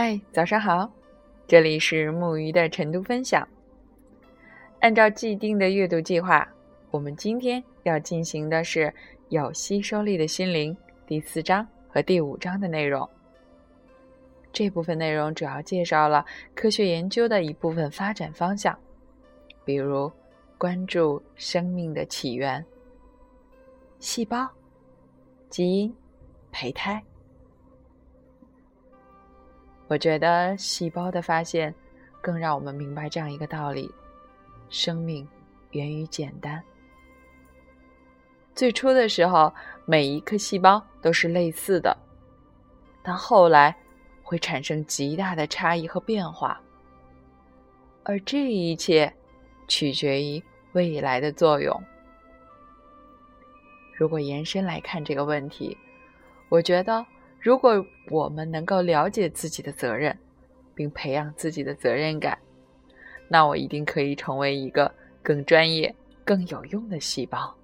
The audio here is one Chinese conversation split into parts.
嗨，早上好，这里是木鱼的晨读分享。按照既定的阅读计划，我们今天要进行的是《有吸收力的心灵》第四章和第五章的内容。这部分内容主要介绍了科学研究的一部分发展方向，比如关注生命的起源、细胞、基因、胚胎。我觉得细胞的发现，更让我们明白这样一个道理：生命源于简单。最初的时候，每一颗细胞都是类似的，但后来会产生极大的差异和变化，而这一切取决于未来的作用。如果延伸来看这个问题，我觉得。如果我们能够了解自己的责任，并培养自己的责任感，那我一定可以成为一个更专业、更有用的细胞。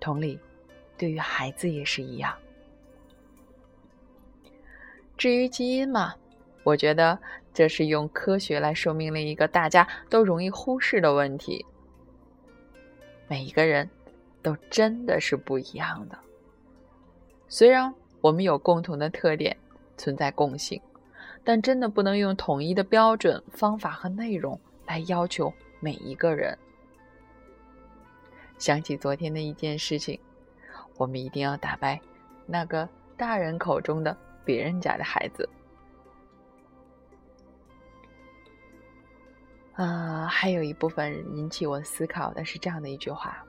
同理，对于孩子也是一样。至于基因嘛，我觉得这是用科学来说明了一个大家都容易忽视的问题：每一个人都真的是不一样的。虽然我们有共同的特点，存在共性，但真的不能用统一的标准、方法和内容来要求每一个人。想起昨天的一件事情，我们一定要打败那个大人口中的别人家的孩子。啊，还有一部分引起我思考的是这样的一句话：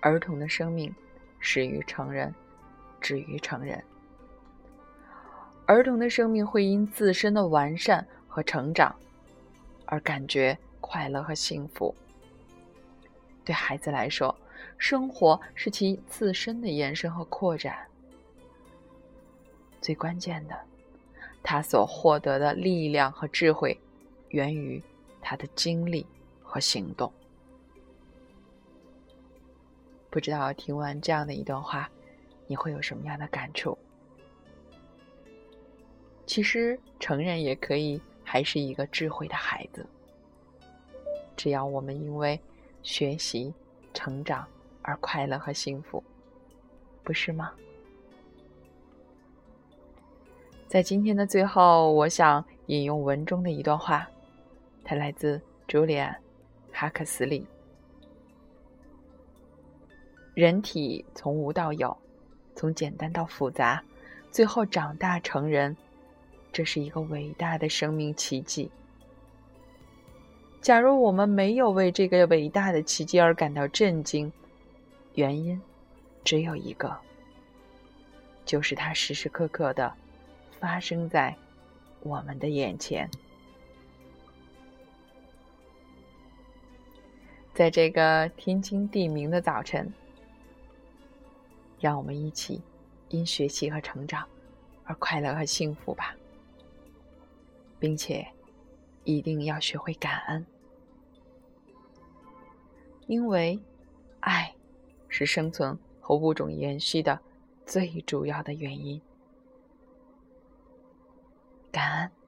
儿童的生命始于成人。止于成人，儿童的生命会因自身的完善和成长而感觉快乐和幸福。对孩子来说，生活是其自身的延伸和扩展。最关键的，他所获得的力量和智慧，源于他的经历和行动。不知道听完这样的一段话。你会有什么样的感触？其实，成人也可以还是一个智慧的孩子，只要我们因为学习、成长而快乐和幸福，不是吗？在今天的最后，我想引用文中的一段话，它来自朱利安·哈克斯利：“人体从无到有。”从简单到复杂，最后长大成人，这是一个伟大的生命奇迹。假如我们没有为这个伟大的奇迹而感到震惊，原因只有一个，就是它时时刻刻的发生在我们的眼前。在这个天清地明的早晨。让我们一起因学习和成长而快乐和幸福吧，并且一定要学会感恩，因为爱是生存和物种延续的最主要的原因。感恩。